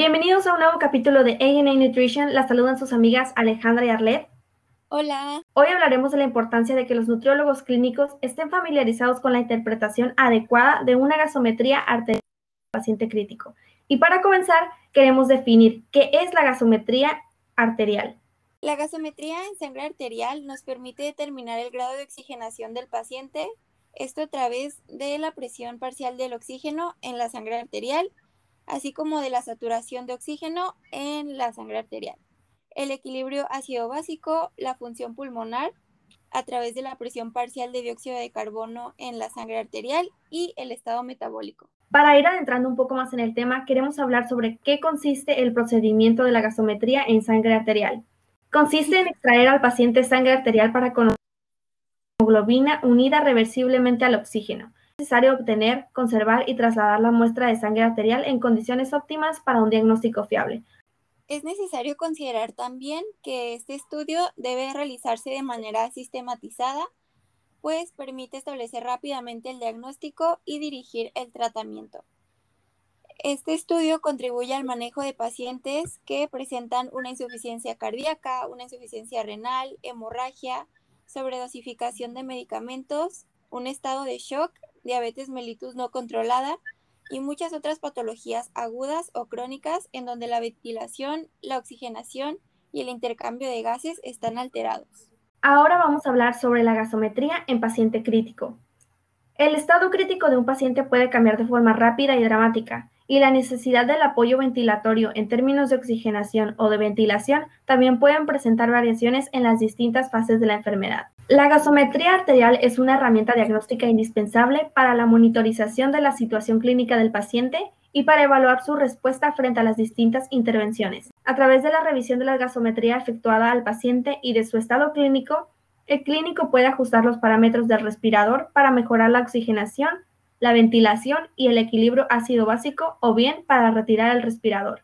Bienvenidos a un nuevo capítulo de ANA Nutrition. La saludan sus amigas Alejandra y Arlet. Hola. Hoy hablaremos de la importancia de que los nutriólogos clínicos estén familiarizados con la interpretación adecuada de una gasometría arterial paciente crítico. Y para comenzar, queremos definir qué es la gasometría arterial. La gasometría en sangre arterial nos permite determinar el grado de oxigenación del paciente, esto a través de la presión parcial del oxígeno en la sangre arterial, así como de la saturación de oxígeno en la sangre arterial, el equilibrio ácido básico, la función pulmonar a través de la presión parcial de dióxido de carbono en la sangre arterial y el estado metabólico. Para ir adentrando un poco más en el tema, queremos hablar sobre qué consiste el procedimiento de la gasometría en sangre arterial. Consiste en extraer al paciente sangre arterial para conocer la hemoglobina unida reversiblemente al oxígeno. Es necesario obtener, conservar y trasladar la muestra de sangre arterial en condiciones óptimas para un diagnóstico fiable. Es necesario considerar también que este estudio debe realizarse de manera sistematizada, pues permite establecer rápidamente el diagnóstico y dirigir el tratamiento. Este estudio contribuye al manejo de pacientes que presentan una insuficiencia cardíaca, una insuficiencia renal, hemorragia, sobredosificación de medicamentos, un estado de shock, diabetes mellitus no controlada y muchas otras patologías agudas o crónicas en donde la ventilación, la oxigenación y el intercambio de gases están alterados. Ahora vamos a hablar sobre la gasometría en paciente crítico. El estado crítico de un paciente puede cambiar de forma rápida y dramática, y la necesidad del apoyo ventilatorio en términos de oxigenación o de ventilación también pueden presentar variaciones en las distintas fases de la enfermedad. La gasometría arterial es una herramienta diagnóstica indispensable para la monitorización de la situación clínica del paciente y para evaluar su respuesta frente a las distintas intervenciones. A través de la revisión de la gasometría efectuada al paciente y de su estado clínico, el clínico puede ajustar los parámetros del respirador para mejorar la oxigenación la ventilación y el equilibrio ácido básico o bien para retirar el respirador.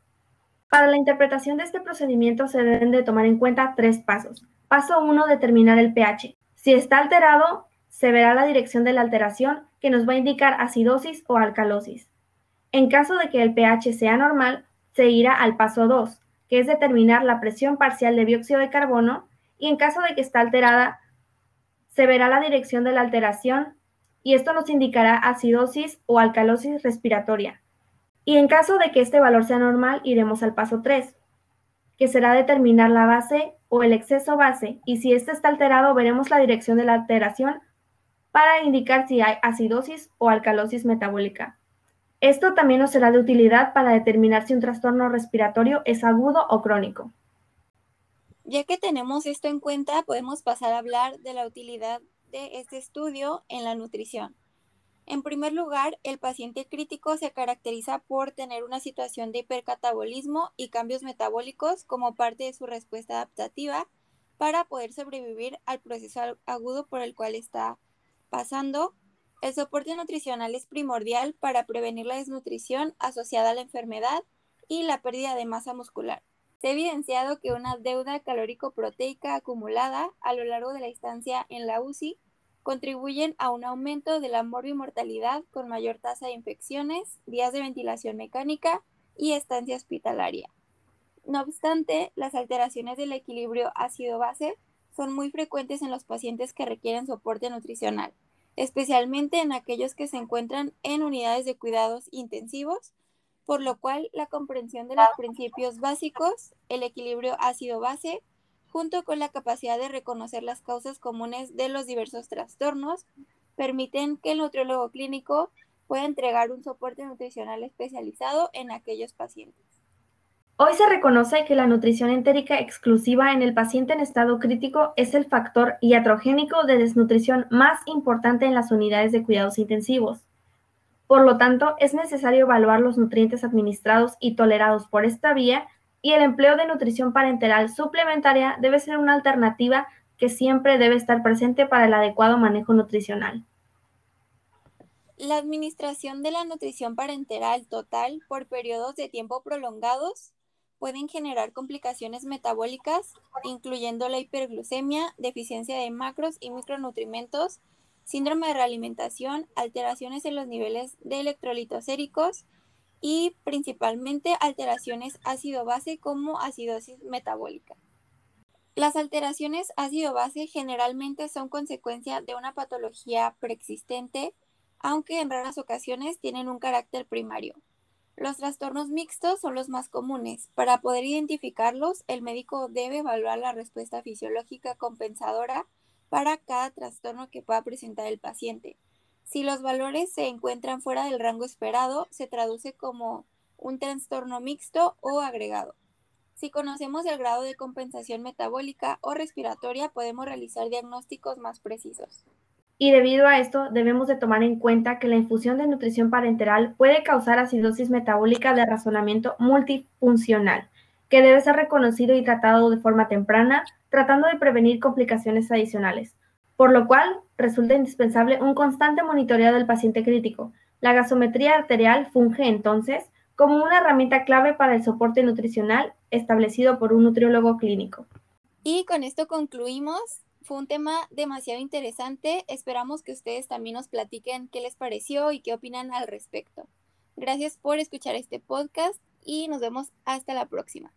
Para la interpretación de este procedimiento se deben de tomar en cuenta tres pasos. Paso 1, determinar el pH. Si está alterado, se verá la dirección de la alteración que nos va a indicar acidosis o alcalosis. En caso de que el pH sea normal, se irá al paso 2, que es determinar la presión parcial de dióxido de carbono, y en caso de que está alterada, se verá la dirección de la alteración y esto nos indicará acidosis o alcalosis respiratoria. Y en caso de que este valor sea normal, iremos al paso 3, que será determinar la base o el exceso base, y si este está alterado, veremos la dirección de la alteración para indicar si hay acidosis o alcalosis metabólica. Esto también nos será de utilidad para determinar si un trastorno respiratorio es agudo o crónico. Ya que tenemos esto en cuenta, podemos pasar a hablar de la utilidad de este estudio en la nutrición. En primer lugar, el paciente crítico se caracteriza por tener una situación de hipercatabolismo y cambios metabólicos como parte de su respuesta adaptativa para poder sobrevivir al proceso agudo por el cual está pasando. El soporte nutricional es primordial para prevenir la desnutrición asociada a la enfermedad y la pérdida de masa muscular. Se ha evidenciado que una deuda calórico-proteica acumulada a lo largo de la estancia en la UCI contribuyen a un aumento de la morbimortalidad con mayor tasa de infecciones, días de ventilación mecánica y estancia hospitalaria. No obstante, las alteraciones del equilibrio ácido-base son muy frecuentes en los pacientes que requieren soporte nutricional, especialmente en aquellos que se encuentran en unidades de cuidados intensivos por lo cual la comprensión de los principios básicos, el equilibrio ácido-base, junto con la capacidad de reconocer las causas comunes de los diversos trastornos, permiten que el nutriólogo clínico pueda entregar un soporte nutricional especializado en aquellos pacientes. Hoy se reconoce que la nutrición entérica exclusiva en el paciente en estado crítico es el factor iatrogénico de desnutrición más importante en las unidades de cuidados intensivos. Por lo tanto, es necesario evaluar los nutrientes administrados y tolerados por esta vía y el empleo de nutrición parenteral suplementaria debe ser una alternativa que siempre debe estar presente para el adecuado manejo nutricional. La administración de la nutrición parenteral total por periodos de tiempo prolongados pueden generar complicaciones metabólicas, incluyendo la hiperglucemia, deficiencia de macros y micronutrimentos, síndrome de realimentación, alteraciones en los niveles de electrolitos séricos y principalmente alteraciones ácido-base como acidosis metabólica. Las alteraciones ácido-base generalmente son consecuencia de una patología preexistente, aunque en raras ocasiones tienen un carácter primario. Los trastornos mixtos son los más comunes. Para poder identificarlos, el médico debe evaluar la respuesta fisiológica compensadora para cada trastorno que pueda presentar el paciente. Si los valores se encuentran fuera del rango esperado, se traduce como un trastorno mixto o agregado. Si conocemos el grado de compensación metabólica o respiratoria, podemos realizar diagnósticos más precisos. Y debido a esto, debemos de tomar en cuenta que la infusión de nutrición parenteral puede causar acidosis metabólica de razonamiento multifuncional, que debe ser reconocido y tratado de forma temprana, tratando de prevenir complicaciones adicionales, por lo cual resulta indispensable un constante monitoreo del paciente crítico. La gasometría arterial funge entonces como una herramienta clave para el soporte nutricional establecido por un nutriólogo clínico. Y con esto concluimos fue un tema demasiado interesante. Esperamos que ustedes también nos platiquen qué les pareció y qué opinan al respecto. Gracias por escuchar este podcast y nos vemos hasta la próxima.